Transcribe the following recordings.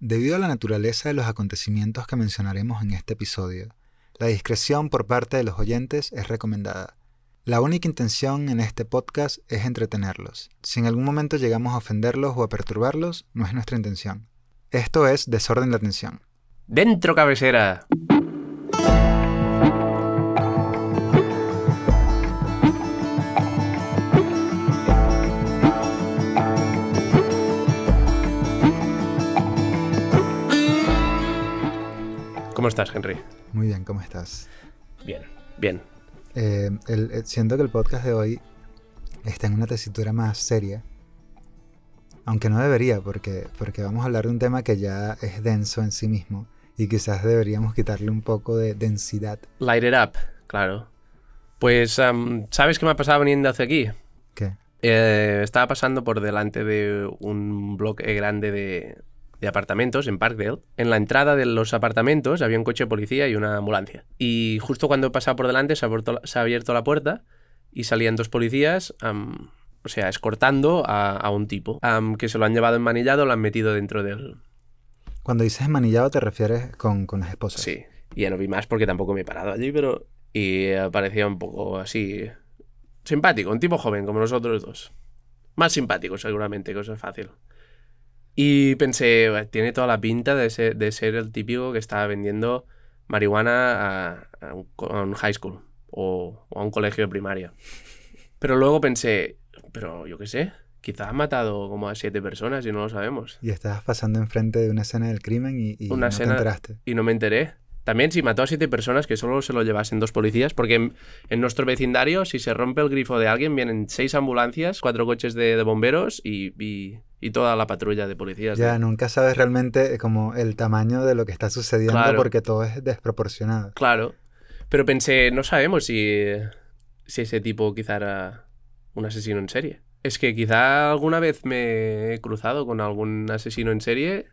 Debido a la naturaleza de los acontecimientos que mencionaremos en este episodio, la discreción por parte de los oyentes es recomendada. La única intención en este podcast es entretenerlos. Si en algún momento llegamos a ofenderlos o a perturbarlos, no es nuestra intención. Esto es Desorden de Atención. ¡Dentro cabecera! ¿Cómo estás, Henry? Muy bien, ¿cómo estás? Bien, bien. Eh, el- eh, siento que el podcast de hoy está en una tesitura más seria. Aunque no debería, porque, porque vamos a hablar de un tema que ya es denso en sí mismo. Y quizás deberíamos quitarle un poco de densidad. Light it up, claro. Pues, am, ¿sabes qué me ha pasado viniendo hacia aquí? ¿Qué? Eh, estaba pasando por delante de un bloque grande de, de apartamentos en Parkdale. En la entrada de los apartamentos había un coche de policía y una ambulancia. Y justo cuando he pasado por delante se ha, abierto, se ha abierto la puerta y salían dos policías, o sea, escortando a, a un tipo, que se lo han llevado enmanillado, lo han metido dentro del... Cuando dices manillado te refieres con, con las esposas. Sí, y ya no vi más porque tampoco me he parado allí, pero... Y parecía un poco así... Simpático, un tipo joven como nosotros dos. Más simpático seguramente, cosa fácil. Y pensé, "Buah, tiene toda la pinta de ser, de ser el típico que estaba vendiendo marihuana a, a un, a un high school o, o a un colegio de primaria. Pero luego pensé, pero yo qué sé, quizás ha matado como a siete personas y no lo sabemos. Y estabas pasando enfrente de una escena del crimen y, y Una no escena- te enteraste. y no me enteré. También si mató a siete personas que solo se lo llevasen dos policías, porque en, en nuestro vecindario si se rompe el grifo de alguien vienen seis ambulancias, cuatro coches de, de bomberos y, y- y toda la patrulla de policías. Ya nunca sabes realmente eh, como el tamaño de lo que está sucediendo Claro. porque todo es desproporcionado. Claro. Pero pensé, no sabemos si, si ese tipo quizá era un asesino en serie. Es que quizá alguna vez me he cruzado con algún asesino en serie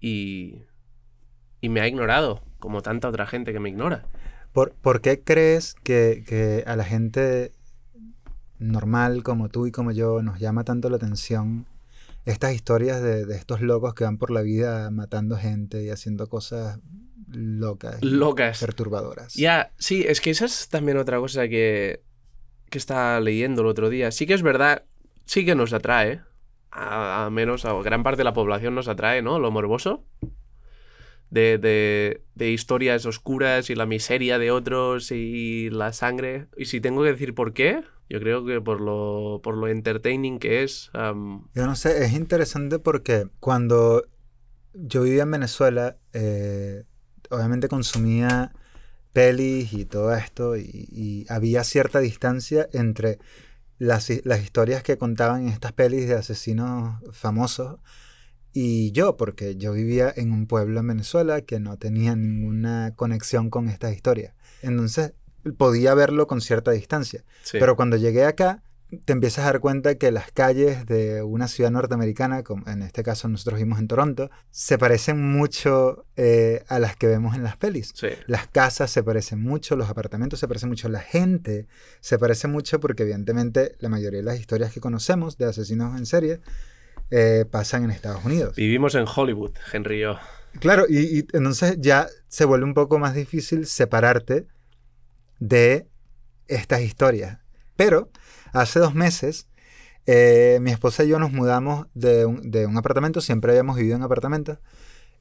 y, y me ha ignorado, como tanta otra gente que me ignora. ¿Por, por qué crees que, que a la gente normal como tú y como yo nos llama tanto la atención estas historias de, de estos locos que van por la vida matando gente y haciendo cosas locas perturbadoras? Ya, sí, es que esa es también otra cosa que, que estaba leyendo el otro día. Sí que es verdad, sí que nos atrae, a, a menos a gran parte de la población nos atrae, ¿no? Lo morboso. De, de, de historias oscuras y la miseria de otros y la sangre. Y si tengo que decir por qué, yo creo que por lo, por lo entertaining que es. Yo no sé, es interesante porque cuando yo vivía en Venezuela, eh, obviamente consumía pelis y todo esto, y, y había cierta distancia entre las, las historias que contaban en estas pelis de asesinos famosos y yo, porque yo vivía en un pueblo en Venezuela que no tenía ninguna conexión con estas historias. Entonces podía verlo con cierta distancia. sí. Pero cuando llegué acá, te empiezas a dar cuenta que las calles de una ciudad norteamericana, como en este caso nosotros vimos en Toronto, se parecen mucho eh, a las que vemos en las pelis. Sí. Las casas se parecen mucho, los apartamentos se parecen mucho, la gente se parece mucho porque evidentemente la mayoría de las historias que conocemos de asesinos en serie eh, pasan en Estados Unidos. Vivimos en Hollywood, Henry yo. Claro, y, y entonces ya se vuelve un poco más difícil separarte de estas historias. Pero hace dos meses, eh, mi esposa y yo nos mudamos de un, de un apartamento, siempre habíamos vivido en apartamentos,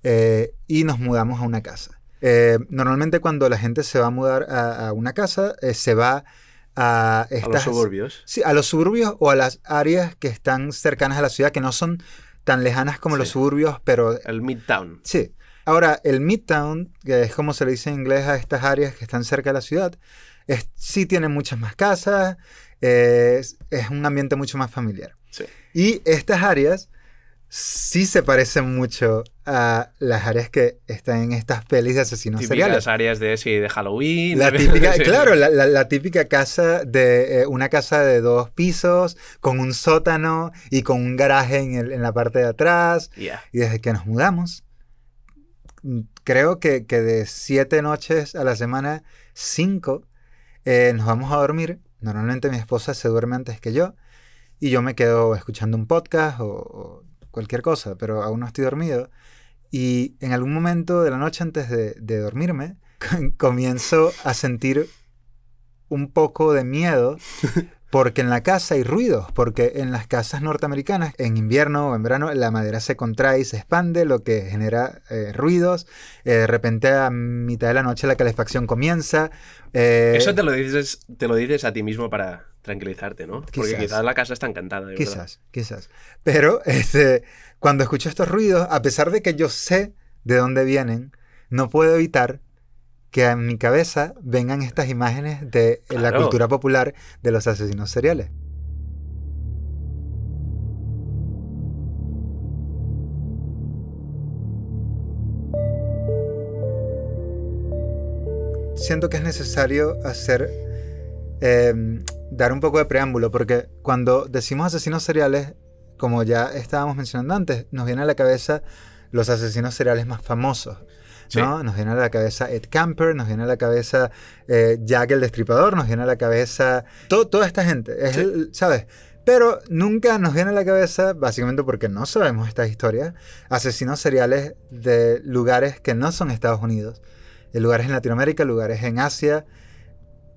eh, y nos mudamos a una casa. Eh, normalmente cuando la gente se va a mudar a, a una casa, eh, se va a A estas... los suburbios. Sí, a los suburbios o a las áreas que están cercanas a la ciudad, que no son tan lejanas como los suburbios, pero El Midtown. Sí. Ahora, el Midtown, que es como se le dice en inglés a estas áreas que están cerca de la ciudad, es- sí tiene muchas más casas, es, es un ambiente mucho más familiar. Sí. Y estas áreas sí se parecen mucho a las áreas que están en estas pelis de asesinos Típicas seriales. áreas de, sí, de Halloween. La típica, sí. claro, la, la- la típica casa de eh, una casa de dos pisos, con un sótano y con un garaje en, el- en la parte de atrás. Ya. Y desde que nos mudamos, creo que, que de siete noches a la semana, cinco, eh, nos vamos a dormir. Normalmente mi esposa se duerme antes que yo y yo me quedo escuchando un podcast o, o cualquier cosa, pero aún no estoy dormido. Y en algún momento de la noche antes de, de dormirme, comienzo a sentir un poco de miedo porque en la casa hay ruidos, porque en las casas norteamericanas, en invierno o en verano, la madera se contrae y se expande, lo que genera eh, ruidos. Eh, de repente a mitad de la noche la calefacción comienza. eh, Eso te lo, dices, te lo dices a ti mismo para tranquilizarte, ¿no? Porque Quizás. quizás la casa está encantada. de verdad. Quizás, quizás. Pero este, cuando escucho estos ruidos, a pesar de que yo sé de dónde vienen, no puedo evitar que a mi cabeza vengan estas imágenes de la cultura popular de los asesinos seriales. Siento que es necesario hacer eh, dar un poco de preámbulo, porque cuando decimos asesinos seriales, como ya estábamos mencionando antes, nos viene a la cabeza los asesinos seriales más famosos. ¿No? Nos viene a la cabeza Ed Camper, nos viene a la cabeza eh, Jack el Destripador, nos viene a la cabeza to- toda esta gente, es Sí. el- ¿sabes? Pero nunca nos viene a la cabeza, básicamente porque no sabemos estas historias, asesinos seriales de lugares que no son Estados Unidos, de lugares en Latinoamérica, lugares en Asia,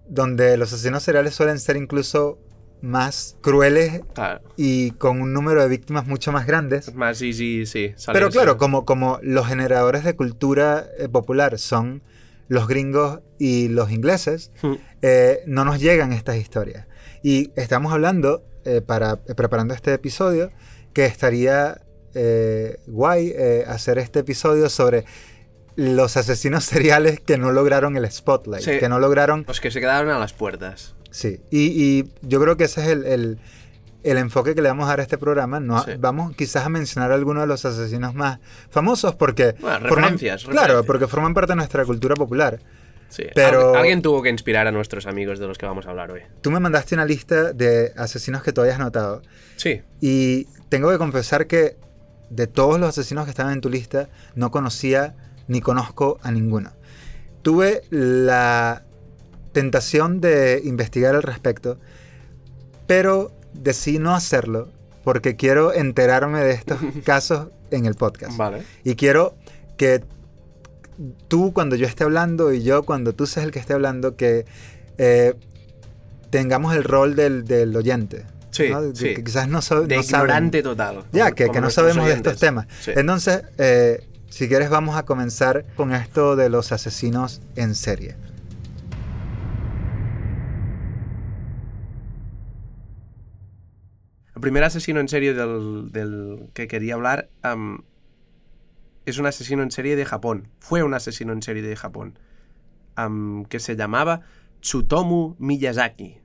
donde los asesinos seriales suelen ser incluso más crueles Claro. y con un número de víctimas mucho más grandes. Es más easy, sí. Pero salirse. claro, como, como los generadores de cultura eh, popular son los gringos y los ingleses, Hmm. eh, no nos llegan estas historias. Y estamos hablando, eh, para, eh, preparando este episodio, que estaría eh, guay eh, hacer este episodio sobre los asesinos seriales que no lograron el spotlight, Sí. que no lograron Los que se quedaron a las puertas. Sí, y, y yo creo que ese es el, el- el enfoque que le vamos a dar a este programa. No, Sí. Vamos quizás a mencionar algunos de los asesinos más famosos porque... Bueno, forman- referencias, Claro, referencias. porque forman parte de nuestra cultura popular. Sí. Pero- Al- Alguien tuvo que inspirar a nuestros amigos de los que vamos a hablar hoy. Tú me mandaste una lista de asesinos que tú habías notado Sí. y tengo que confesar que de todos los asesinos que estaban en tu lista no conocía ni conozco a ninguno. Tuve la tentación de investigar al respecto, pero decidí no hacerlo porque quiero enterarme de estos casos en el podcast. Vale. Y quiero que tú cuando yo esté hablando y yo cuando tú seas el que esté hablando, que eh, tengamos el rol del, del oyente. Sí, ¿no? De sí. Que quizás no, sa- De no saben. ignorante total. Ya, que, que no sabemos de estos temas. Sí. Entonces, eh, si quieres, vamos a comenzar con esto de los asesinos en serie. El primer asesino en serie del, del que quería hablar es un asesino en serie de Japón. Fue un asesino en serie de Japón. que se llamaba Tsutomu Miyazaki.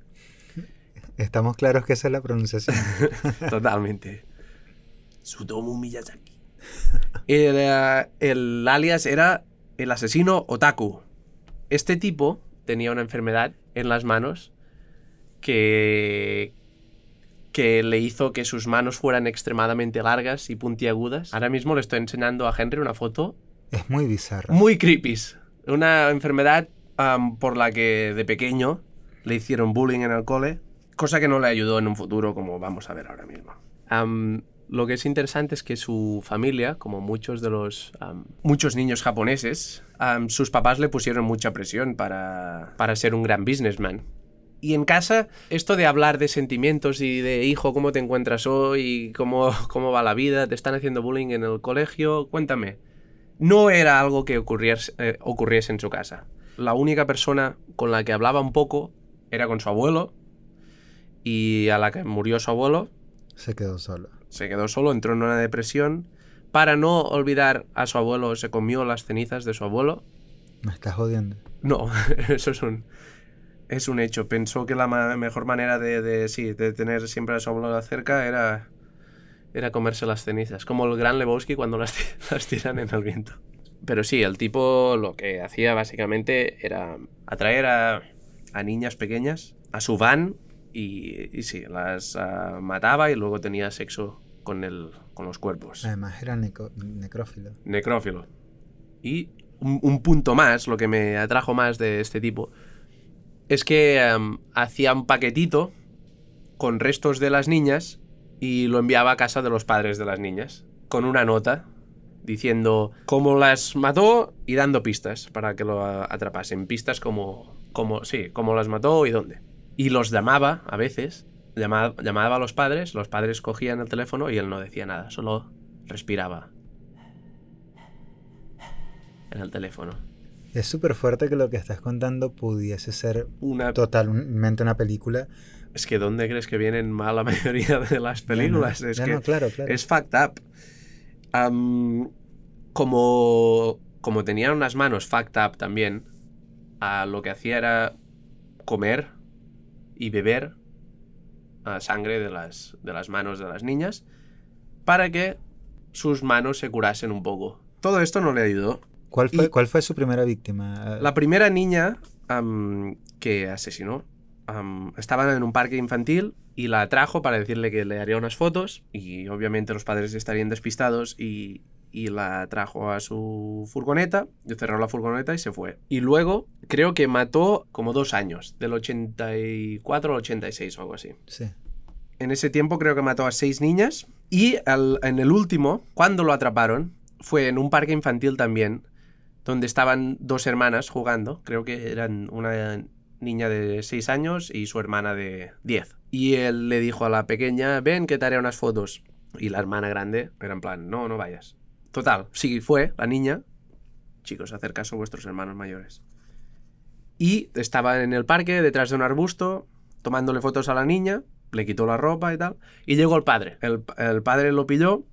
Estamos claros que esa es la pronunciación. Totalmente. Tsutomu Miyazaki. El, eh, el alias era el asesino otaku. Este tipo tenía una enfermedad en las manos que, que le hizo que sus manos fueran extremadamente largas y puntiagudas. Ahora mismo le estoy enseñando a Henry una foto es muy bizarro. muy creepy. Una enfermedad por la que de pequeño le hicieron bullying en el cole, cosa que no le ayudó en un futuro, como vamos a ver ahora mismo. Lo que es interesante es que su familia, como muchos de los muchos niños japoneses, sus papás le pusieron mucha presión para, para ser un gran businessman. Y en casa, esto de hablar de sentimientos y de hijo, ¿cómo te encuentras hoy? ¿Cómo, cómo va la vida? ¿Te están haciendo bullying en el colegio? Cuéntame no era algo que ocurriese, eh, ocurriese en su casa. La única persona con la que hablaba un poco era con su abuelo y a la que murió su abuelo Se quedó solo. se quedó solo, entró en una depresión. Para no olvidar a su abuelo, se comió las cenizas de su abuelo. Me estás jodiendo. No, eso es un, es un hecho. Pensó que la ma- mejor manera de, de, sí, de tener siempre a su abuelo cerca era, era comerse las cenizas. Como el gran Lebowski cuando las, ti- las tiran en el viento. Pero sí, el tipo lo que hacía básicamente era atraer a, a niñas pequeñas a su van y, y sí, las ah, mataba y luego tenía sexo con, el, con los cuerpos Además era neco- necrófilo. necrófilo. Y un, un punto más, lo que me atrajo más de este tipo, es que em, hacía un paquetito con restos de las niñas y lo enviaba a casa de los padres de las niñas, con una nota diciendo cómo las mató y dando pistas para que lo atrapasen. Pistas como, como, sí, cómo las mató y dónde. Y los llamaba a veces, llamaba, llamaba a los padres, los padres cogían el teléfono y él no decía nada, solo respiraba en el teléfono. Es súper fuerte que lo que estás contando pudiese ser Una, totalmente una película. es que ¿dónde crees que vienen mal la mayoría de las películas? Ya no, es que no, claro, claro. es fucked up. Am, como, como tenía unas manos fucked up también, a lo que hacía era comer y beber ah, sangre de las, de las manos de las niñas para que sus manos se curasen un poco. Todo esto no le ayudó. ¿Cuál fue, y- ¿Cuál fue su primera víctima? La primera niña am, que asesinó am, estaba en un parque infantil y la atrajo para decirle que le haría unas fotos y obviamente los padres estarían despistados y, y la trajo a su furgoneta, y cerró la furgoneta y se fue. Y luego creo que mató como dos años, del 84 al 86 o algo así. Sí. En ese tiempo creo que mató a seis niñas. Y al- en el último, cuando lo atraparon, fue en un parque infantil también, donde estaban dos hermanas jugando. Creo que eran una niña de seis años y su hermana de 10. Y él le dijo a la pequeña, ven que te haré unas fotos. Y la hermana grande era en plan, no, no vayas. Total, sí fue la niña. Chicos, hacer caso a vuestros hermanos mayores. Y estaba en el parque, detrás de un arbusto, tomándole fotos a la niña, le quitó la ropa y tal, y llegó el padre. El, el padre lo pilló,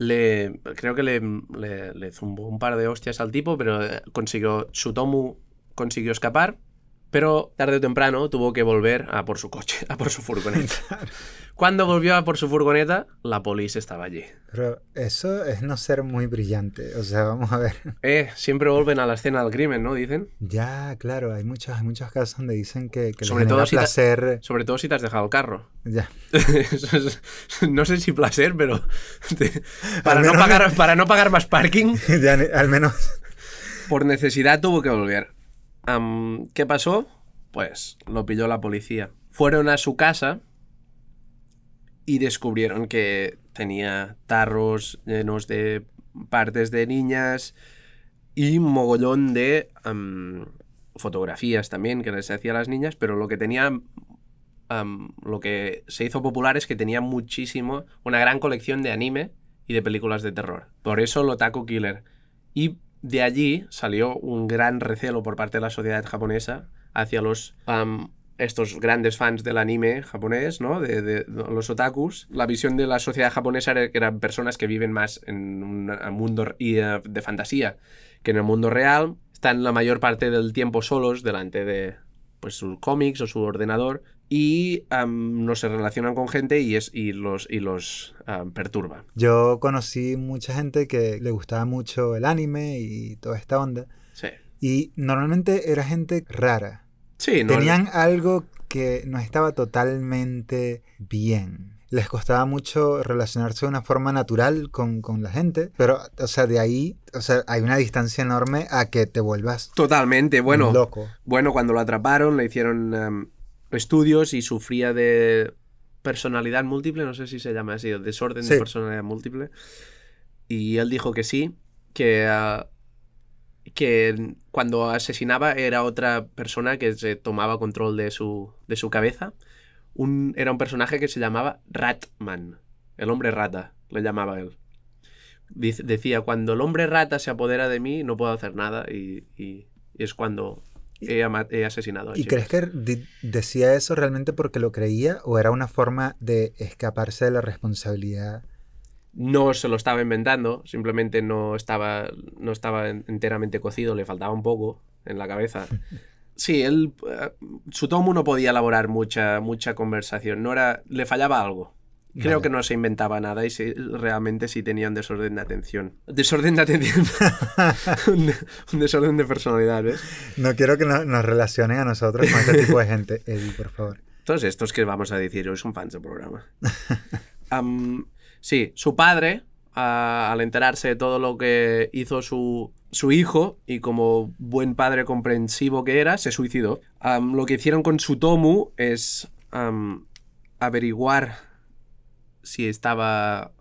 le, creo que le, le- zumbó un par de hostias al tipo, pero eh, consiguió, Sutomu consiguió escapar, pero tarde o temprano tuvo que volver a por su coche, a por su furgoneta. Cuando volvió a por su furgoneta, la policía estaba allí. Pero eso es no ser muy brillante. O sea, vamos a ver. Eh, siempre vuelven a la escena del crimen, ¿no? Dicen. Ya, claro, hay muchos, hay muchos casos donde dicen que, que Sobre todo si te- placer. Sobre todo si te has dejado el carro. Ya. Es- no sé si placer, pero te- para, no pagar, para no pagar más parking, Ya al menos. por necesidad tuvo que volver. ¿Qué pasó? Pues lo pilló la policía. Fueron a su casa y descubrieron que tenía tarros llenos de partes de niñas y un mogollón de fotografías también que les hacía a las niñas, pero lo que tenía lo que se hizo popular es que tenía muchísimo, una gran colección de anime y de películas de terror. Por eso lo Otaku Killer. Y de allí salió un gran recelo por parte de la sociedad japonesa hacia los estos grandes fans del anime japonés, ¿no? De, los otakus. La visión de la sociedad japonesa era que eran personas que viven más en un mundo eh, de fantasía que en el mundo real. Están la mayor parte del tiempo solos delante de pues, sus cómics o su ordenador y am, no se relacionan con gente y, es, y los, y los am, perturba. Yo conocí mucha gente que le gustaba mucho el anime y toda esta onda. Sí. Y normalmente era gente rara. Sí, no, Tenían algo que no estaba totalmente bien. Les costaba mucho relacionarse de una forma natural con, con la gente, pero, o sea, de ahí, o sea, hay una distancia enorme a que te vuelvas Totalmente, bueno. loco. Bueno, cuando lo atraparon le hicieron em, estudios y sufría de personalidad múltiple, no sé si se llama así, o desorden de personalidad múltiple. Y él dijo que sí, que, ah, que cuando asesinaba era otra persona que se tomaba control de su, de su cabeza. Un, era un personaje que se llamaba Ratman, el hombre rata, le llamaba él. Dice- Decía, cuando el hombre rata se apodera de mí, no puedo hacer nada y, y- y es cuando he, ama- he asesinado a ¿Y crees que decía eso realmente porque lo creía o era una forma de escaparse de la responsabilidad? No se lo estaba inventando, simplemente no estaba, no estaba en- enteramente cocido, le faltaba un poco en la cabeza. Sí, él, eh, Sutomu no podía elaborar mucha, mucha conversación, no era, le fallaba algo. Creo Vale. que no se inventaba nada y sí- realmente sí tenía un desorden de atención. Desorden de atención. un, de- un desorden de personalidad, ¿ves? No quiero que no- nos relacionen a nosotros con este tipo de gente, Eddie, por favor. Todos estos que vamos a decir hoy son fans del programa. Am, sí, su padre, a- al enterarse de todo lo que hizo su, su hijo, y como buen padre comprensivo que era, se suicidó. Lo que hicieron con Sutomu es am, averiguar si estaba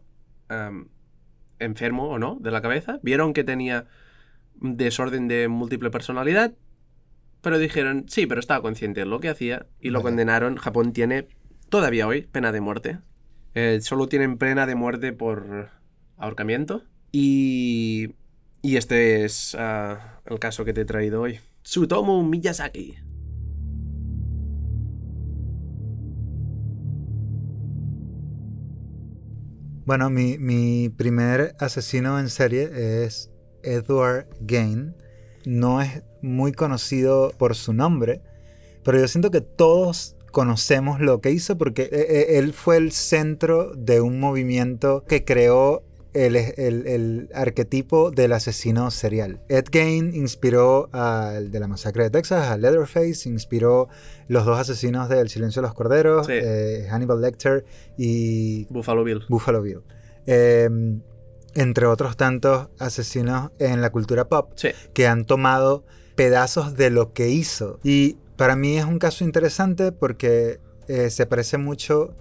enfermo o no de la cabeza, vieron que tenía desorden de múltiple personalidad, pero dijeron, sí, pero estaba consciente de lo que hacía y lo condenaron. Japón tiene todavía hoy pena de muerte. Eh, solo tienen pena de muerte por ahorcamiento. Y, y este es ah, el caso que te he traído hoy. Tsutomu Miyazaki. Bueno, mi, mi primer asesino en serie es Edward Gain. No es muy conocido por su nombre, pero yo siento que todos conocemos lo que hizo porque eh, eh, él fue el centro de un movimiento que creó el, el- el arquetipo del asesino serial. Ed Gein inspiró al de la masacre de Texas, a Leatherface, inspiró los dos asesinos del Silencio de los Corderos, Sí. eh, Hannibal Lecter y Buffalo Bill. Buffalo Bill. Eh, entre otros tantos asesinos en la cultura pop Sí. que han tomado pedazos de lo que hizo. Y para mí es un caso interesante porque eh, se parece mucho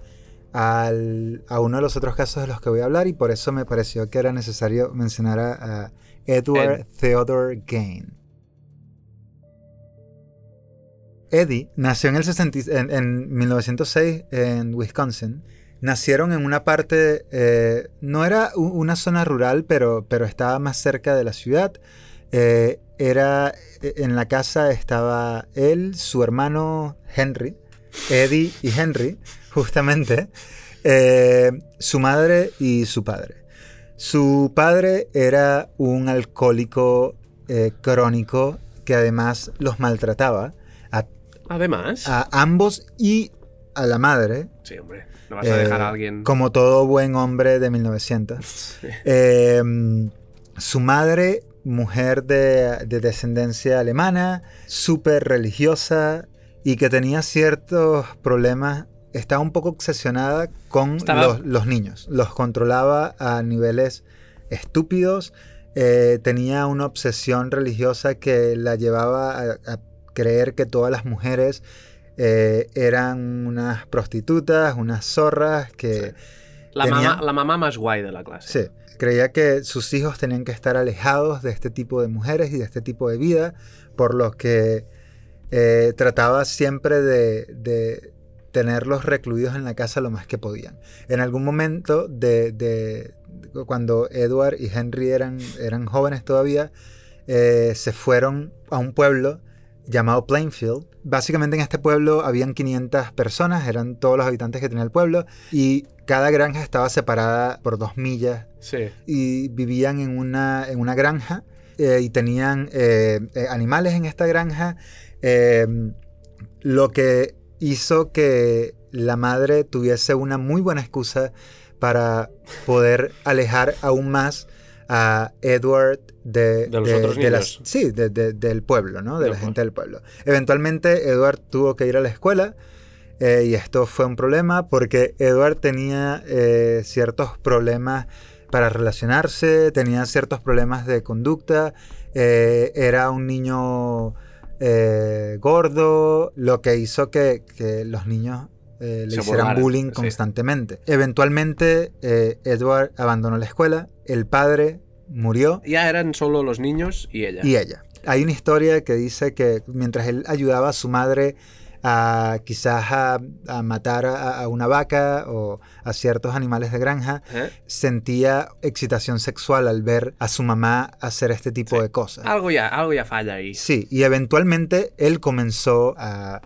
al- a uno de los otros casos de los que voy a hablar y por eso me pareció que era necesario mencionar a, a Edward Ed. Theodore Gain. Eddie nació en, el 60 en, en 1906 en Wisconsin. Nacieron en una parte, eh, no era una zona rural, pero, pero estaba más cerca de la ciudad. Eh, era, eh, en la casa estaba él, su hermano Henry, Eddie y Henry, justamente, eh, su madre y su padre. Su padre era un alcohólico eh, crónico que además los maltrataba a, Además. a ambos y a la madre, Sí, hombre. No vas a dejar eh, a alguien. como todo buen hombre de 1900. Sí. Eh, su madre, mujer de, de descendencia alemana, súper religiosa y que tenía ciertos problemas, estaba un poco obsesionada con Estaba- los, los niños. Los controlaba a niveles estúpidos. eh, tenía una obsesión religiosa que la llevaba a, a creer que todas las mujeres eh, eran unas prostitutas, unas zorras, que... La, mamá, la mamá más guay de la clase. Sí, creía que sus hijos tenían que estar alejados de este tipo de mujeres y de este tipo de vida, por lo que eh, trataba siempre de, de tenerlos recluidos en la casa lo más que podían. En algún momento, de, de- cuando Edward y Henry eran, eran jóvenes todavía, eh, se fueron a un pueblo llamado Plainfield. Básicamente en este pueblo habían 500 personas, eran todos los habitantes que tenía el pueblo, y cada granja estaba separada por dos millas Sí. y vivían en una, en una granja eh, y tenían eh, animales en esta granja, lo que hizo que la madre tuviese una muy buena excusa para poder alejar aún más a Edward de, De los otros de las- sí, de- de- del pueblo, ¿no? De la gente del pueblo. Eventualmente Edward tuvo que ir a la escuela eh, y esto fue un problema porque Edward tenía eh, ciertos problemas para relacionarse, tenía ciertos problemas de conducta, eh, era un niño eh, gordo, lo que hizo que, que los niños eh, le Se hicieran bullying sí. constantemente. Eventualmente eh, Edward abandonó la escuela, el padre murió Ya eran solo los niños y ella. y ella. Hay una historia que dice que mientras él ayudaba a su madre a quizás a, a matar a, a una vaca o a ciertos animales de granja, ¿Eh? sentía excitación sexual al ver a su mamá hacer este tipo Sí. de cosas. Algo ya, algo ya falla ahí. Sí, y eventualmente él comenzó a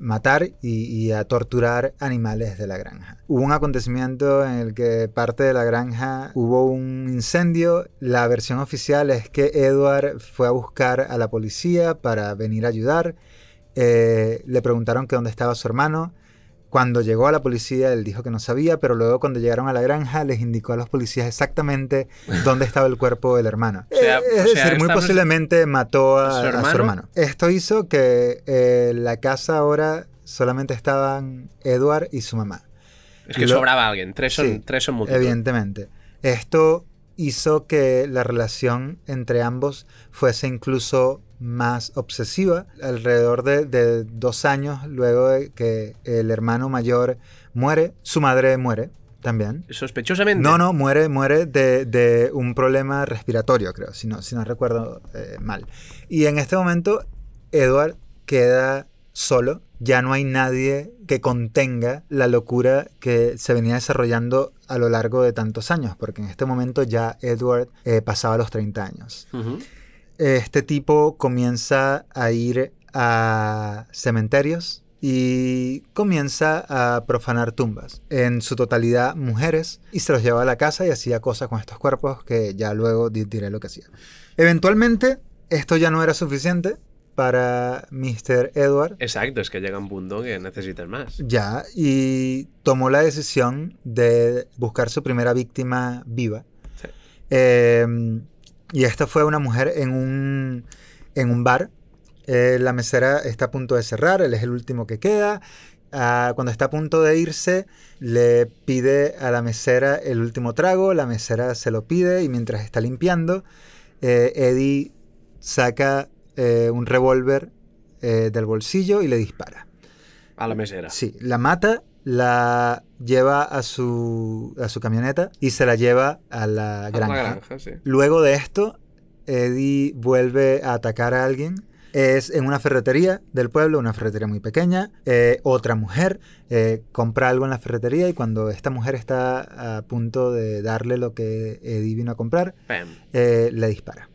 matar y, y a torturar animales de la granja. Hubo un acontecimiento en el que parte de la granja hubo un incendio. La versión oficial es que Edward fue a buscar a la policía para venir a ayudar. Eh, le preguntaron que dónde estaba su hermano. Cuando llegó a la policía, él dijo que no sabía, pero luego cuando llegaron a la granja, les indicó a los policías exactamente dónde estaba el cuerpo del hermano. O sea- Eh, o es sea, decir, muy posiblemente mató a, ¿A su a su hermano? hermano. Esto hizo que eh, la casa ahora solamente estaban Edward y su mamá. Es que Lo- sobraba alguien. Tres son, Sí, tres son multitud. Evidentemente. Esto hizo que la relación entre ambos fuese incluso más obsesiva. Alrededor de, de dos años luego de que el hermano mayor muere, su madre muere. también. Sospechosamente. No, no, muere, muere de, de un problema respiratorio, creo, si no, si no recuerdo eh, mal. Y en este momento, Edward queda solo. Ya no hay nadie que contenga la locura que se venía desarrollando a lo largo de tantos años, porque en este momento ya Edward eh, pasaba los 30 años. Ujú. Este tipo comienza a ir a cementerios y comienza a profanar tumbas, en su totalidad mujeres, y se los llevaba a la casa y hacía cosas con estos cuerpos que ya luego di- diré lo que hacía. Eventualmente, esto ya no era suficiente para Mr. Edward, Exacto, es que llega un punto que necesitas más. ya, y tomó la decisión de buscar su primera víctima viva. Sí. Eh, y esta fue una mujer en un, en un bar. Eh, la mesera está a punto de cerrar, él es el último que queda. Ah, cuando está a punto de irse, le pide a la mesera el último trago, la mesera se lo pide y mientras está limpiando, eh, Eddie saca eh, un revólver del bolsillo y le dispara. A la mesera. Sí, la mata, la lleva a su, a su camioneta y se la lleva a la A granja. La granja, sí. Luego de esto, Eddie vuelve a atacar a alguien. Es en una ferretería del pueblo, una ferretería muy pequeña. Eh, otra mujer eh, compra algo en la ferretería y cuando esta mujer está a punto de darle lo que Eddie vino a comprar, eh, le dispara.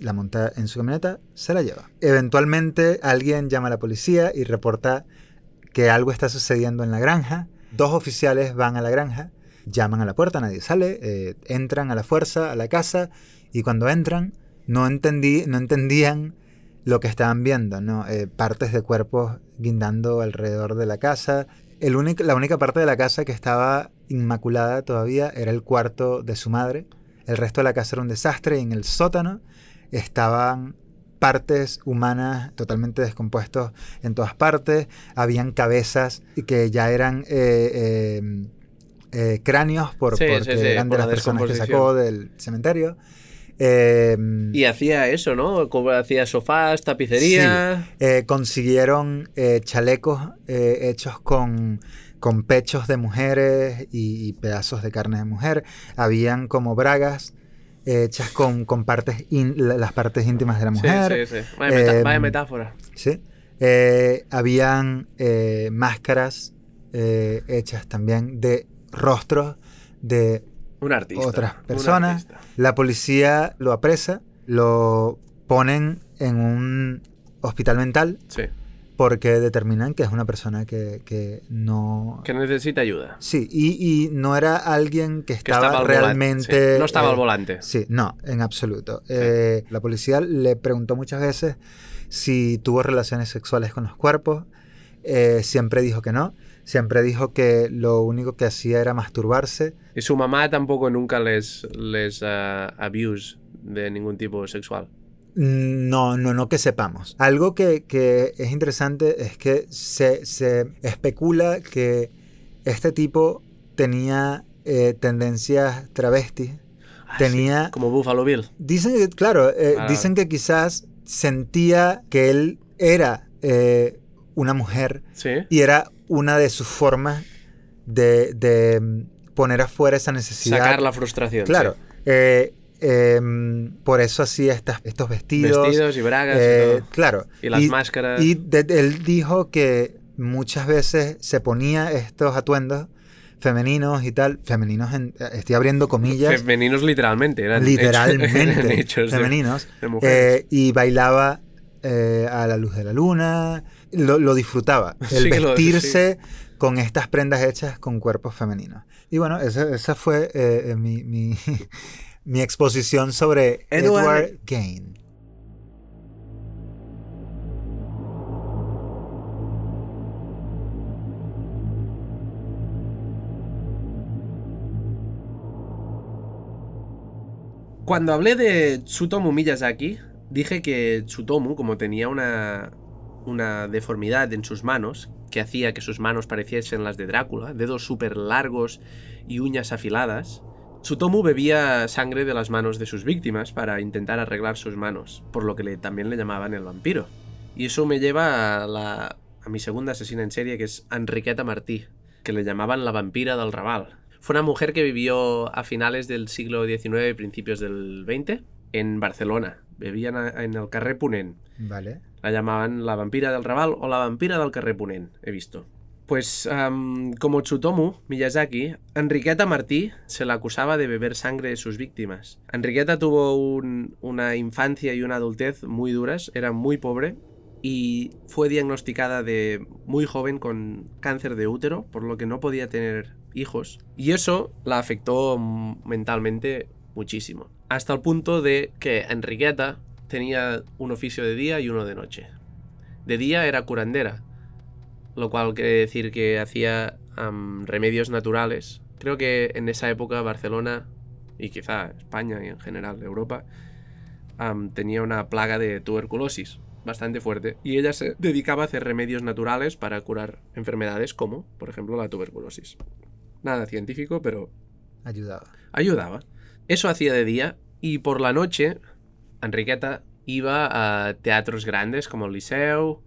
La monta en su camioneta, se la lleva. Eventualmente alguien llama a la policía y reporta que algo está sucediendo en la granja. Dos oficiales van a la granja, llaman a la puerta, nadie sale, eh, entran a la fuerza a la casa y cuando entran no, entendí, no entendían lo que estaban viendo, ¿no? Eh, partes de cuerpos guindando alrededor de la casa. La única parte de la casa que estaba inmaculada todavía era el cuarto de su madre. El resto de la casa era un desastre y en el sótano estaban partes humanas totalmente descompuestos en todas partes. Habían cabezas que ya eran eh, eh, eh, cráneos por, Sí, porque sí, eran de las la personas que sacó del cementerio. Eh, Y hacía eso, ¿no? Como hacía sofás, tapicería. eh, consiguieron eh, chalecos eh, hechos con, con pechos de mujeres y, y pedazos de carne de mujer. Habían como bragas hechas con, con partes in- la- las partes íntimas de la mujer. Sí, sí, sí. Eh, vaya metáfora. ¿sí? Eh, habían eh, máscaras eh, hechas también de rostros de Un artista. otras un personas. artista. La policía lo apresa, lo ponen en un hospital mental Sí. Porque determinan que es una persona que, que no... Que necesita ayuda. Sí, y, y no era alguien que Que estaba, estaba al volante, realmente... sí. No estaba eh, al volante. Sí, no, en absoluto. Eh, la policía le preguntó muchas veces si tuvo relaciones sexuales con los cuerpos. Eh, siempre dijo que no. Siempre dijo que lo único que hacía era masturbarse. Y su mamá tampoco nunca les, les ah, abuse de ningún tipo sexual. No, no, no que sepamos. Algo que, que es interesante es que se, se especula que este tipo tenía eh, tendencias travestis. Ah, sí, Tenía... Como Buffalo Bill. Dicen que, claro, eh, Ah. dicen que quizás sentía que él era eh, una mujer Sí. y era una de sus formas de, de, mm, poner afuera esa necesidad. Sacar la frustración. Claro. sí. eh, em, por eso hacía estas, estos vestidos. Vestidos y bragas eh, y todo. claro. Y las máscaras. Y de- él dijo que muchas veces se ponía estos atuendos femeninos y tal. Femeninos, en- estoy abriendo comillas. Femeninos literalmente. Eran hechos- literalmente eran hechos de- femeninos. de mujeres. eh, y bailaba eh, a la luz de la luna. Lo, lo disfrutaba. El Sí que lo- vestirse con estas prendas hechas con cuerpos femeninos. Y bueno, esa, esa fue eh, eh, mi, mi, mi exposición sobre Edward- Edward Gain. Cuando hablé de Tsutomu Miyazaki, dije que Tsutomu, como tenía una, una deformidad en sus manos, que hacía que sus manos pareciesen las de Drácula, dedos súper largos y uñas afiladas, Tsutomu bebía sangre de las manos de sus víctimas para intentar arreglar sus manos, por lo que le- también le llamaban el vampiro. Y eso me lleva a, la, a mi segunda asesina en serie, que es Enriqueta Martí, que le llamaban la vampira del Raval. Fue una mujer que vivió a finales del siglo XIX y principios del XX en Barcelona. A- en el carrer Ponent. Vale. La llamaban la vampira del Raval o la vampira del carrer Ponent, he visto. Pues am, como Tsutomu Miyazaki, Enriqueta Martí se la acusaba de beber sangre de sus víctimas. Enriqueta tuvo un- una infancia y una adultez muy duras, era muy pobre y fue diagnosticada de muy joven con cáncer de útero, por lo que no podía tener hijos. Y eso la afectó mentalmente muchísimo. Hasta el punto de que Enriqueta tenía un oficio de día y uno de noche. De día era curandera, lo cual quiere decir que hacía remedios naturales. Creo que en esa época Barcelona y quizá España y en general Europa tenía una plaga de tuberculosis bastante fuerte y ella se dedicaba a hacer remedios naturales para curar enfermedades como, por ejemplo, la tuberculosis. Nada científico, pero Ayudaba. ayudaba. Eso hacía de día y por la noche Enriqueta iba a teatros grandes como el Liceu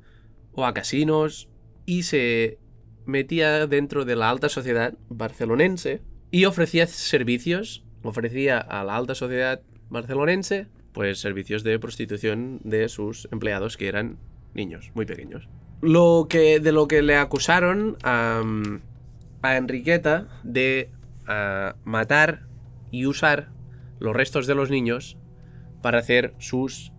o a casinos y se metía dentro de la alta sociedad barcelonense y ofrecía servicios, ofrecía a la alta sociedad barcelonense pues servicios de prostitución de sus empleados que eran niños muy pequeños. Lo que de lo que le acusaron am, a Enriqueta de ah, matar y usar los restos de los niños para hacer sus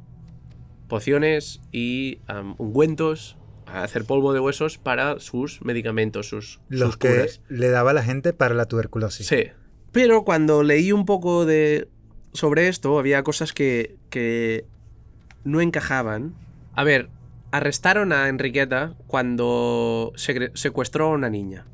pociones y ungüentos, hacer polvo de huesos para sus medicamentos, sus, Los sus que curas. le daba a la gente para la tuberculosis. Sí. Pero cuando leí un poco de sobre esto, había cosas que, que no encajaban. A ver, arrestaron a Enriqueta cuando secuestró a una niña.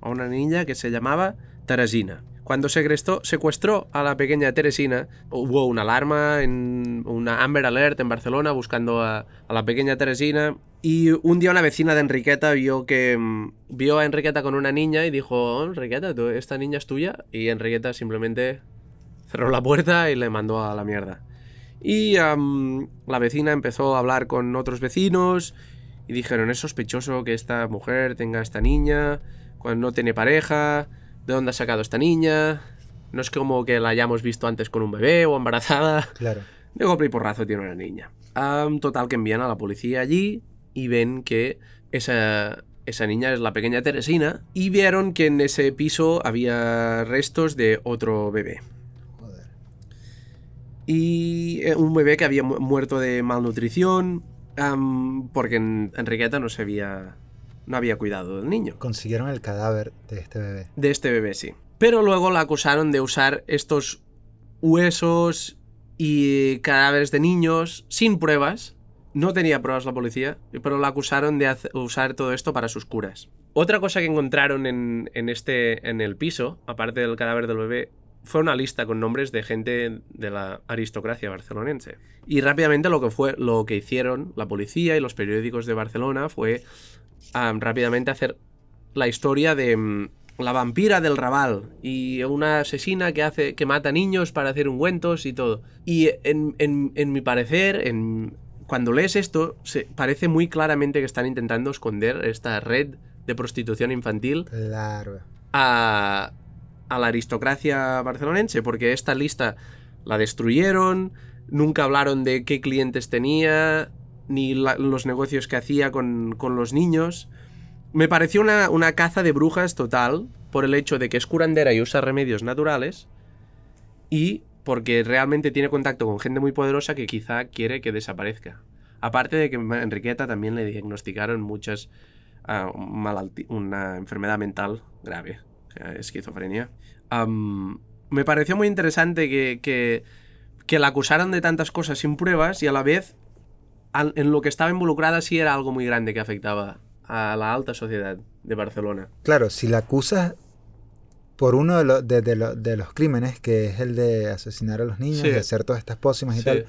A una niña que se llamaba Teresina. Cuando segrestó- secuestró a la pequeña Teresina, hubo una alarma, en, una Amber Alert en Barcelona buscando a, la pequeña Teresina. Y un día una vecina de Enriqueta vio que mm, vio a Enriqueta con una niña y dijo, "Oh, Enriqueta, ¿tú- esta niña es tuya. Y Enriqueta simplemente cerró la puerta y le mandó a la mierda. Y am, la vecina empezó a hablar con otros vecinos y dijeron, es sospechoso que esta mujer tenga esta niña, cuando no tiene pareja, ¿de dónde ha sacado esta niña? No es como que la hayamos visto antes con un bebé o embarazada. Claro. De golpe y porrazo tiene una niña. Total que envían a la policía allí y ven que esa, esa niña es la pequeña Teresina y vieron que en ese piso había restos de otro bebé. Joder. Y eh, un bebé que había mu- muerto de malnutrición am, porque en- Enriqueta no se había, no había cuidado del niño. Consiguieron el cadáver de este bebé. De este bebé, sí. Pero luego la acusaron de usar estos huesos y cadáveres de niños sin pruebas. No tenía pruebas la policía, pero la acusaron de usar todo esto para sus curas. Otra cosa que encontraron en, en este, en el piso, aparte del cadáver del bebé, fue una lista con nombres de gente de la aristocracia barcelonense. Y rápidamente lo que fue, lo que hicieron la policía y los periódicos de Barcelona fue am, rápidamente hacer la historia de mm, la vampira del Raval y una asesina que hace que mata niños para hacer ungüentos y todo. Y en, en- en mi parecer, en, cuando lees esto, se, parece muy claramente que están intentando esconder esta red de prostitución infantil Claro. a, a la aristocracia barcelonense, porque esta lista la destruyeron, nunca hablaron de qué clientes tenía, ni los negocios que hacía con, con los niños. Me pareció una, una caza de brujas total por el hecho de que es curandera y usa remedios naturales y porque realmente tiene contacto con gente muy poderosa que quizá quiere que desaparezca. Aparte de que a Enriqueta también le diagnosticaron muchas ah, una enfermedad mental grave, esquizofrenia. Me pareció muy interesante que, que, que la acusaran de tantas cosas sin pruebas y a la vez en lo que estaba involucrada sí era algo muy grande que afectaba a la alta sociedad de Barcelona. Claro, si la acusas por uno de, lo- de- de lo- de los crímenes, que es el de asesinar a los niños, Sí. de hacer todas estas pócimas y Sí. tal,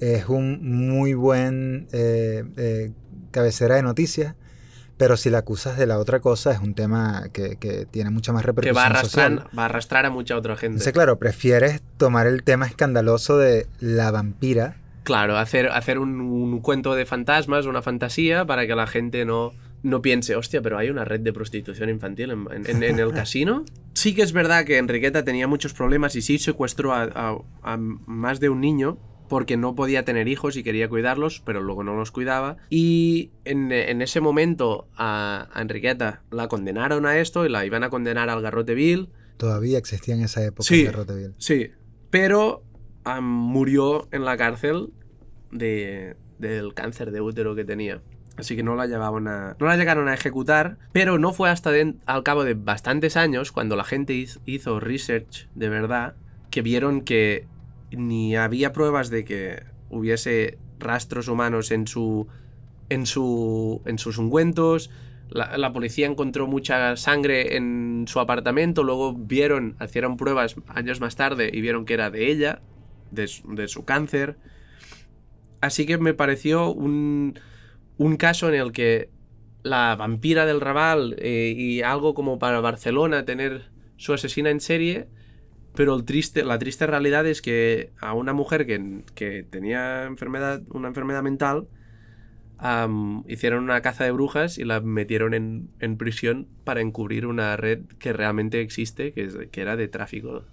es un muy buen eh, eh, cabecera de noticias. Pero si la acusas de la otra cosa, es un tema que, que tiene mucha más Que repercusión va a, arrastrar, social. va a arrastrar a mucha otra gente. Entonces, claro, prefieres tomar el tema escandaloso de la vampira. Claro, hacer, hacer un, un cuento de fantasmas, una fantasía, para que la gente no no piense, hostia, pero hay una red de prostitución infantil en, en- en el casino. Sí que es verdad que Enriqueta tenía muchos problemas y sí secuestró a, a- a más de un niño porque no podía tener hijos y quería cuidarlos, pero luego no los cuidaba. Y en, en ese momento a, a Enriqueta la condenaron a esto y la iban a condenar al garrote vil. Todavía existía en esa época Sí. el Garroteville. Sí, pero murió en la cárcel de, del cáncer de útero que tenía. Así que no la, llevaban a- no la llegaron a ejecutar, pero no fue hasta al cabo de bastantes años, cuando la gente hiz- hizo research de verdad, que vieron que ni había pruebas de que hubiese rastros humanos en su en su en sus ungüentos. La, la policía encontró mucha sangre en su apartamento, luego vieron, hicieron pruebas años más tarde y vieron que era de ella, de, su- cáncer. Así que me pareció un, un caso en el que la vampira del Raval eh, y algo como para Barcelona tener su asesina en serie, pero la triste realidad es que a una mujer que, que tenía enfermedad, una enfermedad mental, hicieron una caza de brujas y la metieron en, en prisión para encubrir una red que realmente existe, que, que era de tráfico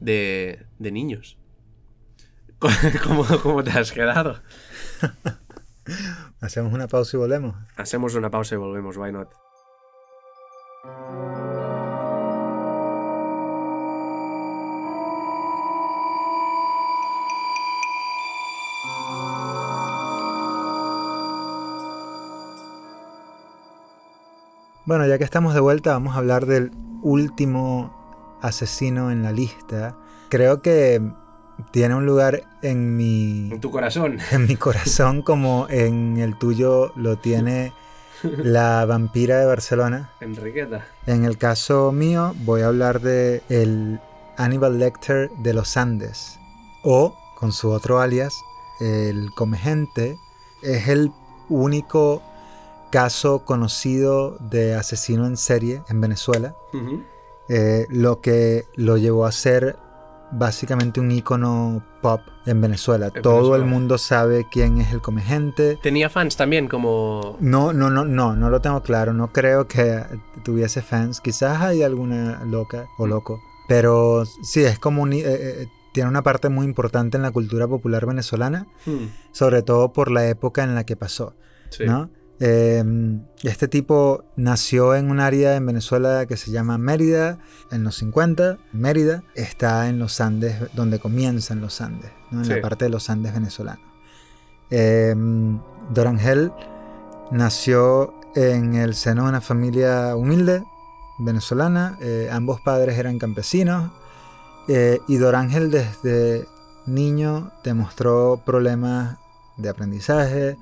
de, de niños. ¿Cómo, ¿Cómo te has quedado? Hacemos una pausa y volvemos. Hacemos una pausa y volvemos, why not? Bueno, ya que estamos de vuelta, vamos a hablar del último asesino en la lista. Creo que tiene un lugar en mi, En tu corazón. en mi corazón como en el tuyo lo tiene la vampira de Barcelona. Enriqueta. En el caso mío voy a hablar de el Hannibal Lecter de los Andes o con su otro alias el Comegente es el único caso conocido de asesino en serie en Venezuela eh, lo que lo llevó a ser básicamente un icono pop en Venezuela. En Todo Venezuela. el mundo sabe quién es el Comegente. Tenía fans también, como. No, no, no, no, no lo tengo claro. No creo que tuviese fans. Quizás hay alguna loca o loco. Pero sí, es como un, eh, eh, tiene una parte muy importante en la cultura popular venezolana, Hmm, sobre todo por la época en la que pasó. sí. ¿no? Eh, este tipo nació en un área en Venezuela que se llama Mérida, en los 50. Mérida está en los Andes, donde comienzan los Andes, ¿no? en Sí. la parte de los Andes venezolanos. Eh, Dorangel nació en el seno de una familia humilde venezolana. eh, ambos padres eran campesinos. eh, y Dorángel desde niño demostró problemas de aprendizaje,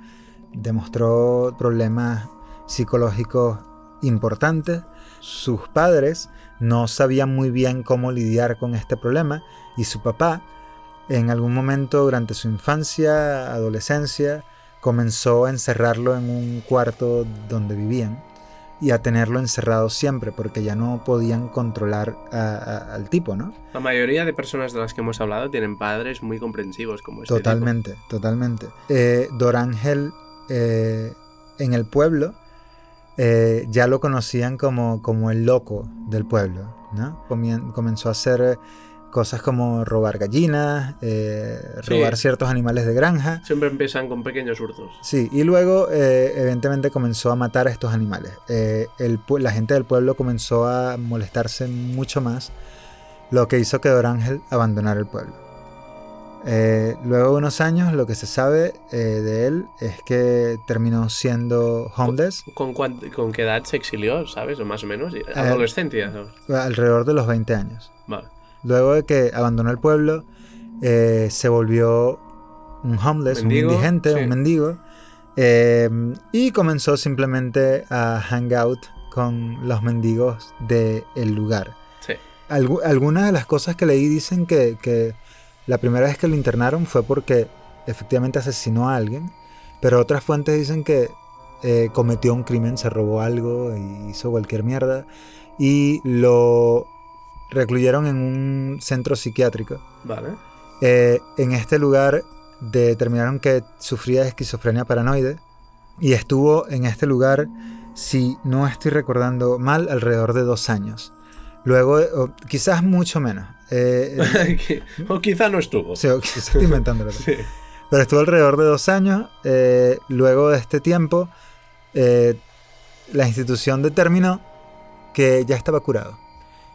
demostró problemas psicológicos importantes. Sus padres no sabían muy bien cómo lidiar con este problema y su papá en algún momento durante su infancia, adolescencia, comenzó a encerrarlo en un cuarto donde vivían y a tenerlo encerrado siempre porque ya no podían controlar a- a- al tipo, ¿no? La mayoría de personas de las que hemos hablado tienen padres muy comprensivos, como este. tipo. Totalmente, totalmente. Eh, Dorángel eh, en el pueblo eh, ya lo conocían como, como el loco del pueblo, ¿no? Comien- comenzó a hacer eh, cosas como robar gallinas, eh, Sí. robar ciertos animales de granja. Siempre empiezan con pequeños hurtos. Sí, y luego eh, evidentemente comenzó a matar a estos animales. Eh, el la gente del pueblo comenzó a molestarse mucho más, lo que hizo que Dorángel abandonara el pueblo. Eh, luego de unos años, lo que se sabe eh, de él es que terminó siendo homeless ¿Con, cuán- ¿Con qué edad se exilió, sabes? O más o menos. Eh, Adolescencia. ¿no? alrededor de los 20 años. Vale. Luego de que abandonó el pueblo, eh, se volvió un homeless, Mendigo, un indigente, sí. un mendigo, eh, y comenzó simplemente a hang out con los mendigos del lugar. Sí. Algu- algunas de las cosas que leí dicen que, que la primera vez que lo internaron fue porque efectivamente asesinó a alguien, pero otras fuentes dicen que eh, cometió un crimen, se robó algo y hizo cualquier mierda, y lo recluyeron en un centro psiquiátrico. Vale. Eh, en este lugar determinaron que sufría de esquizofrenia paranoide y estuvo en este lugar si no estoy recordando mal, alrededor de dos años. Luego, quizás mucho menos. Eh, eh, o quizá no estuvo. sí, o estoy inventándolo. Sí. Pero estuvo alrededor de dos años. eh, luego de este tiempo, eh, la institución determinó que ya estaba curado.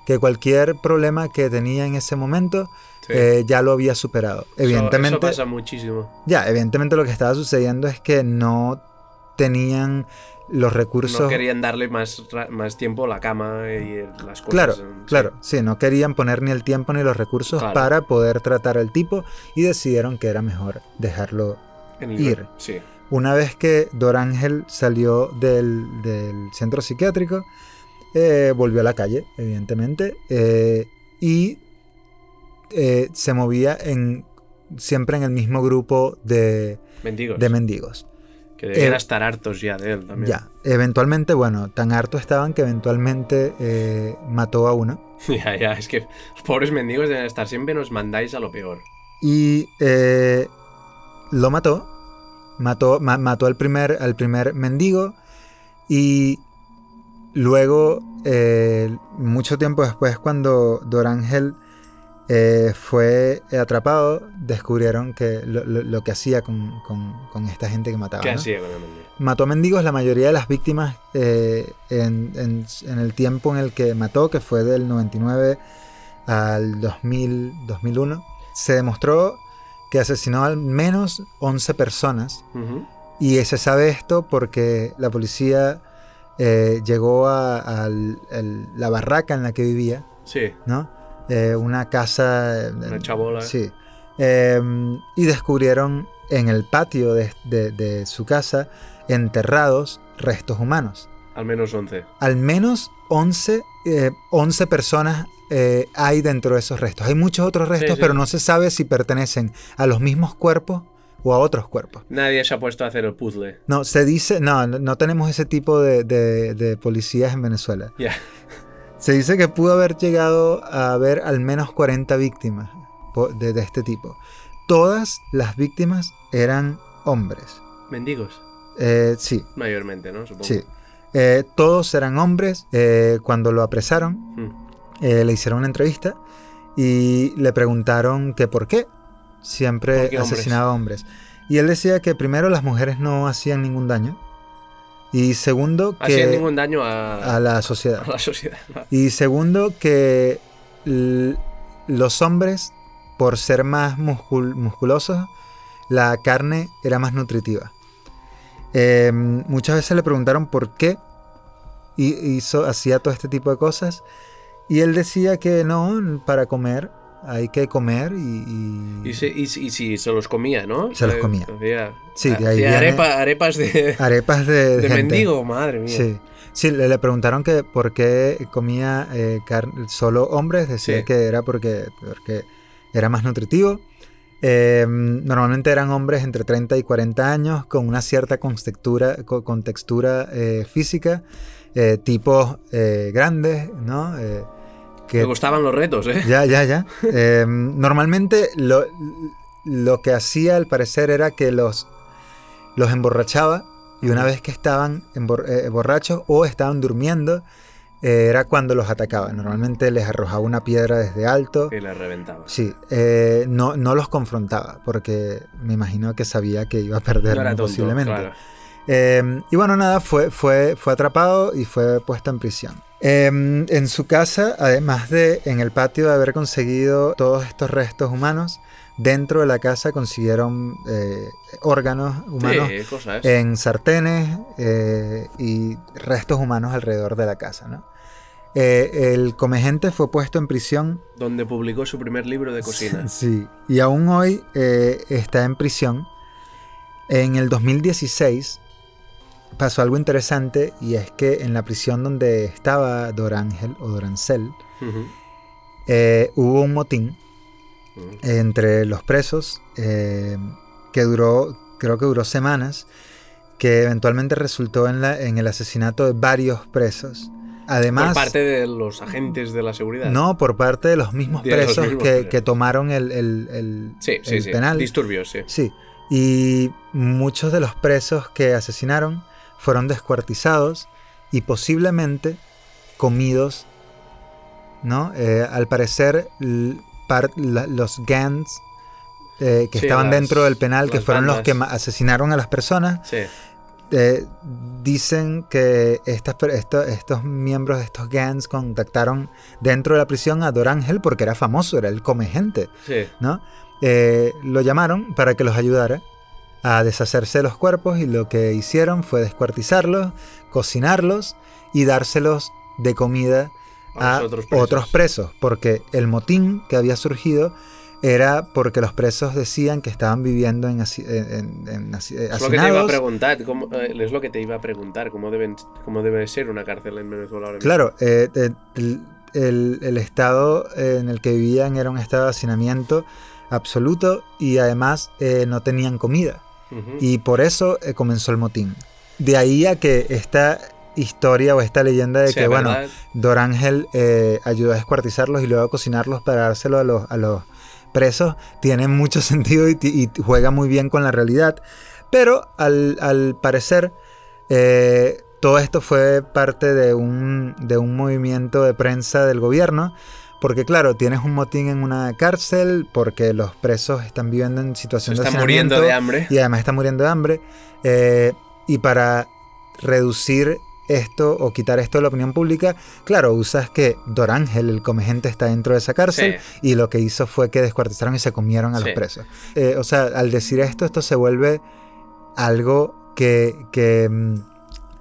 Que cualquier problema que tenía en ese momento Sí. ya lo había superado. Eso- Eso, Evidentemente, pasa muchísimo. ya, evidentemente lo que estaba sucediendo es que no tenían los recursos. No querían darle más, más tiempo a la cama y las cosas. Claro, sí. claro, sí, no querían poner ni el tiempo ni los recursos Claro. para poder tratar al tipo y decidieron que era mejor dejarlo En el- ir. Sí. Una vez que Dor Ángel salió del, del centro psiquiátrico, eh, volvió a la calle, evidentemente, eh, y eh, se movía en, siempre en el mismo grupo de, Mendigos. de mendigos. Que debían eh, estar hartos ya de él también. Ya, eventualmente, bueno, tan harto estaban que eventualmente eh, mató a uno. Ya, ya. Es que los pobres mendigos deben estar. Siempre nos mandáis a lo peor. Y eh, lo mató. Mató, ma- mató al, primer, al primer mendigo. Y luego, mucho tiempo después, cuando Dorángel eh, fue atrapado, descubrieron que lo, lo- lo que hacía con, con- con esta gente que mataba. ¿Qué ¿no? hacía con el mendigo? Mató mendigos, la mayoría de las víctimas eh, en, en- en el tiempo en el que mató, que fue del 99 al 2000, 2001, se demostró que asesinó al menos 11 personas. Ujú. Y se sabe esto porque la policía eh, llegó a, al- el- la barraca en la que vivía, Sí. ¿no? Eh, una casa... eh, Una chabola. Sí. Eh, y descubrieron en el patio de, de- de su casa enterrados restos humanos. Al menos 11. Al menos 11, eh, 11 personas eh, hay dentro de esos restos. Hay muchos otros restos, sí. pero no se sabe si pertenecen a los mismos cuerpos o a otros cuerpos. Nadie se ha puesto a hacer el puzzle. No, se dice, no, no- tenemos ese tipo de, de- de policías en Venezuela. Ya. Se dice que pudo haber llegado a haber al menos 40 víctimas de, de este tipo. Todas las víctimas eran hombres. Mendigos. Eh, sí, Mayormente, ¿no? Supongo. sí. Eh, todos eran hombres. Eh, cuando lo apresaron, Mm. eh, le hicieron una entrevista y le preguntaron que por qué siempre ¿Por qué hombres? asesinaba hombres. Y él decía que primero las mujeres no hacían ningún daño. Y segundo, que Hacían ningún daño a, a la sociedad. a la sociedad. Y segundo, que los hombres, por ser más muscul- musculosos, la carne era más nutritiva. Eh, muchas veces le preguntaron por qué hi- hizo, hacía todo este tipo de cosas. Y él decía que no, para comer hay que comer y... y- Y, se- y si- y si se los comía, ¿no? Se los Eh, comía. Hacía, Sí, de ahí viene- arepa- arepas de, arepas de, de mendigo, madre mía. Sí. Sí, le, le preguntaron que por qué comía eh, car- solo hombres, decía Sí. que era porque, porque era más nutritivo. Eh, normalmente eran hombres entre 30 y 40 años con una cierta contextura, co- con textura eh, física, eh, tipos eh, grandes, ¿no? Me gustaban los retos, ¿eh? ya, ya, ya. Eh, normalmente lo, lo que hacía al parecer era que los, los emborrachaba y una vez que estaban embor- eh, borrachos o estaban durmiendo, eh, era cuando los atacaba. Normalmente les arrojaba una piedra desde alto. Y le reventaba. Sí, eh, no, no los confrontaba porque me imagino que sabía que iba a perder No era tonto, posiblemente. claro. Eh, y bueno, nada, fue, fue, fue atrapado y fue puesto en prisión. Eh, en su casa, además de en el patio de haber conseguido todos estos restos humanos, dentro de la casa consiguieron eh, órganos humanos Sí, cosas. en sartenes eh, y restos humanos alrededor de la casa. ¿no? Eh, el comegente fue puesto en prisión Donde publicó su primer libro de cocina. Sí, y aún hoy está en prisión. En el 2016 pasó algo interesante y es que en la prisión donde estaba Dorángel o Dorancel Ujú. eh, hubo un motín Ujú. entre los presos eh, que duró, creo que duró semanas, que eventualmente resultó en, la, en el asesinato de varios presos. Además, Por parte de los agentes de la seguridad. no por parte de los mismos De los presos mismos que, presos. que tomaron el, el- el- Sí, sí, el sí. penal. Disturbios, sí. Sí, y muchos de los presos que asesinaron fueron descuartizados y posiblemente comidos, ¿no? Eh, al parecer, la- los gangs eh, que Sí, estaban las- dentro del penal, que fueron los que asesinaron a las personas, Sí. eh, dicen que estas, per- esto- estos miembros de estos gangs contactaron dentro de la prisión a Dorángel porque era famoso, era el come gente, Sí. ¿no? Eh, lo llamaron para que los ayudara a deshacerse de los cuerpos y lo que hicieron fue descuartizarlos, cocinarlos y dárselos de comida A otros presos. otros presos, porque el motín que había surgido era porque los presos decían que estaban viviendo en, en haci- Es lo que te iba a preguntar. ¿cómo- eh, es lo que te iba a preguntar. ¿Cómo, deben, cómo debe ser una cárcel en Venezuela ahora mismo? Claro, eh, eh, el, el- estado eh, en el que vivían era un estado de hacinamiento absoluto y además eh, no tenían comida. Y por eso eh, comenzó el motín. De ahí a que esta historia o esta leyenda de Sí, que, bueno. Dorángel eh, ayudó a descuartizarlos y luego a cocinarlos para dárselo a los, a los presos, tiene mucho sentido y, juega muy bien con la realidad. Pero al, al parecer, eh, todo esto fue parte de un, de un movimiento de prensa del gobierno. Porque claro, tienes un motín en una cárcel, porque los presos están viviendo en Se situación de está muriendo de hambre. y además está muriendo de hambre. eh, y para reducir esto o quitar esto de la opinión pública, claro, usas que Dorángel, el comegente, está dentro de esa cárcel y lo que hizo fue que descuartizaron y se comieron a los presos. Eh, o sea, al decir esto, esto se vuelve algo que, que, mm,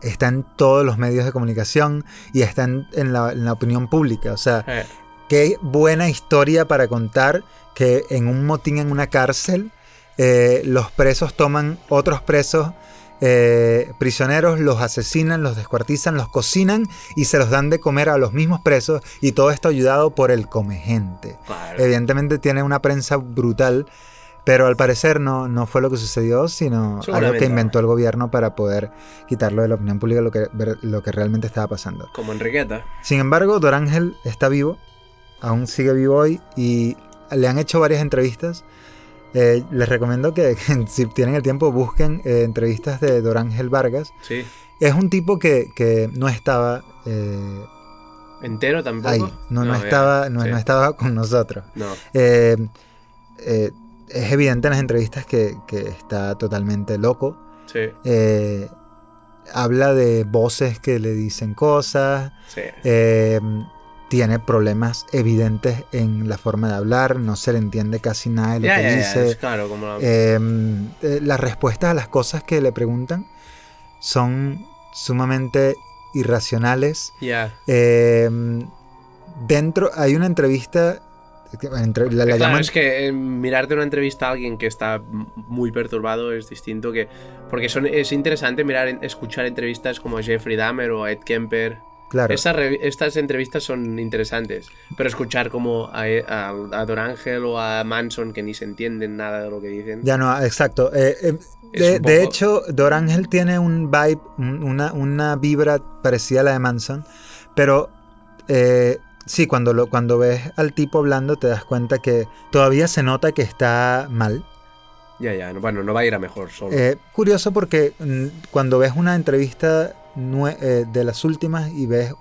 está en todos los medios de comunicación y está en, en la, en la opinión pública. O sea, Eh, qué buena historia para contar que en un motín en una cárcel eh, los presos toman otros presos eh, prisioneros, los asesinan, los descuartizan, los cocinan y se los dan de comer a los mismos presos y todo esto ayudado por el comegente. claro. Evidentemente tiene una prensa brutal, pero al parecer no, no fue lo que sucedió, sino algo que inventó el gobierno para poder quitarlo de la opinión pública lo que, lo que realmente estaba pasando. Como Enriqueta. Sin embargo, Dorángel está vivo, aún sigue vivo hoy y le han hecho varias entrevistas. Eh, les recomiendo que, que si tienen el tiempo busquen eh, entrevistas de Dorángel Vargas. Sí. Es un tipo que, que no estaba eh, ¿Entero tampoco? ahí, no, no estaba, no, sí. no estaba con nosotros. No. Es evidente en las entrevistas que, que está totalmente loco. Sí. Habla de voces que le dicen cosas. Sí. Tiene problemas evidentes en la forma de hablar, no se le entiende casi nada de lo que dice. es claro, como la- Eh, eh, las respuestas a las cosas que le preguntan son sumamente irracionales. Eh, dentro hay una entrevista, entre- la, la Claro, llaman- es que eh, mirarte una entrevista a alguien que está muy perturbado es distinto que. Porque son, es interesante mirar, escuchar entrevistas como a Jeffrey Dahmer o Ed Kemper. Claro, Estas revi- estas entrevistas son interesantes. Pero escuchar como a, a, a Don Ángel o a Manson que ni se entienden nada de lo que dicen. ya no, exacto. Eh, eh, de, de hecho, Dorángel tiene un vibe, un- una, una vibra parecida a la de Manson, pero eh, sí, cuando, lo, cuando ves al tipo hablando te das cuenta que todavía se nota que está mal. Ya, ya. no- Bueno, no va a ir a mejor solo. Curioso porque mm, cuando ves una entrevista eh, de las últimas y ves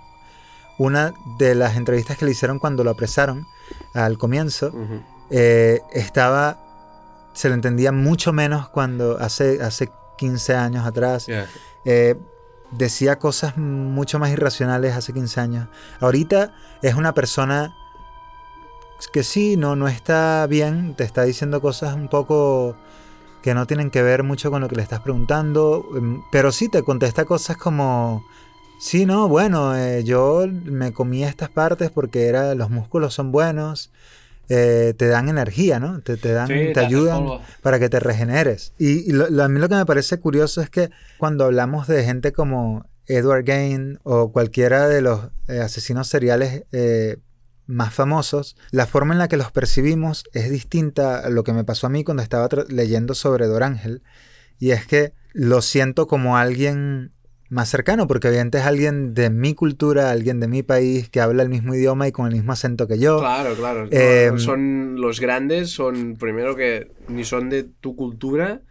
una de las entrevistas que le hicieron cuando lo apresaron al comienzo, eh, estaba, se le entendía mucho menos cuando hace, hace 15 años atrás. Eh, decía cosas mucho más irracionales hace 15 años. Ahorita es una persona que sí, no, no está bien, te está diciendo cosas un poco que no tienen que ver mucho con lo que le estás preguntando, em, pero sí te contesta cosas como, sí, no, bueno, eh, yo me comí estas partes porque era, los músculos son buenos, eh, te dan energía, ¿no? Te, te dan, Sí, te ayudan para que te regeneres. Y, y lo- lo- a mí lo que me parece curioso es que cuando hablamos de gente como Edward Gain o cualquiera de los eh, asesinos seriales más famosos, la forma en la que los percibimos es distinta a lo que me pasó a mí cuando estaba leyendo sobre Dorángel. Y es que lo siento como alguien más cercano, porque evidentemente es alguien de mi cultura, alguien de mi país, que habla el mismo idioma y con el mismo acento que yo. Claro, claro. Eh, son los grandes, son primero que ni son de tu cultura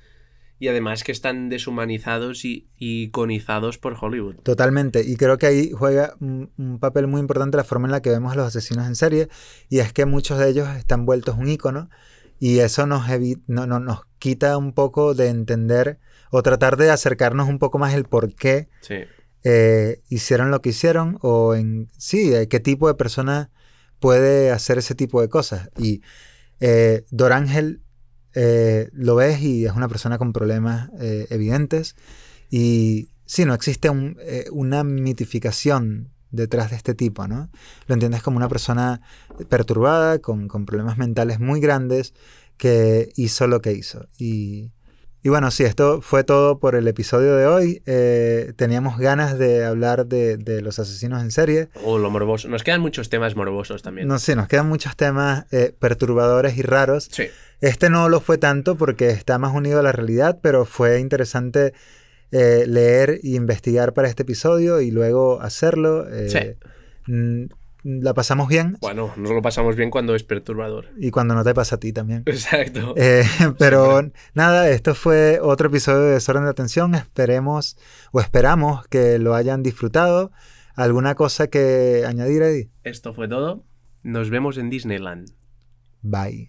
Y además que están deshumanizados y iconizados por Hollywood. Totalmente. Y creo que ahí juega un, un, papel muy importante la forma en la que vemos a los asesinos en serie. Y es que muchos de ellos están vueltos un icono. Y eso nos, no, no, nos quita un poco de entender o tratar de acercarnos un poco más el por qué Sí. eh, hicieron lo que hicieron o en sí, eh, qué tipo de persona puede hacer ese tipo de cosas. Y eh, Dorángel eh, lo ves y es una persona con problemas eh, evidentes y sí, no existe un, eh, una mitificación detrás de este tipo, ¿no? Lo entiendes como una persona perturbada, con, con problemas mentales muy grandes, que hizo lo que hizo. Y, y bueno, sí, esto fue todo por el episodio de hoy. Eh, teníamos ganas de hablar de, de, los asesinos en serie. O lo morboso. Nos quedan muchos temas morbosos también. No sé, nos quedan muchos temas eh, perturbadores y raros. Sí. Este no lo fue tanto porque está más unido a la realidad, pero fue interesante eh, leer e investigar para este episodio y luego hacerlo. Sí. La pasamos bien. Bueno, nos lo pasamos bien cuando es perturbador. Y cuando no te pasa a ti también. Exacto. Eh, pero sí, nada, esto fue otro episodio de Desorden de Atención. Esperemos o esperamos que lo hayan disfrutado. ¿Alguna cosa que añadir, Eddie? Esto fue todo. Nos vemos en Disneyland. Bye.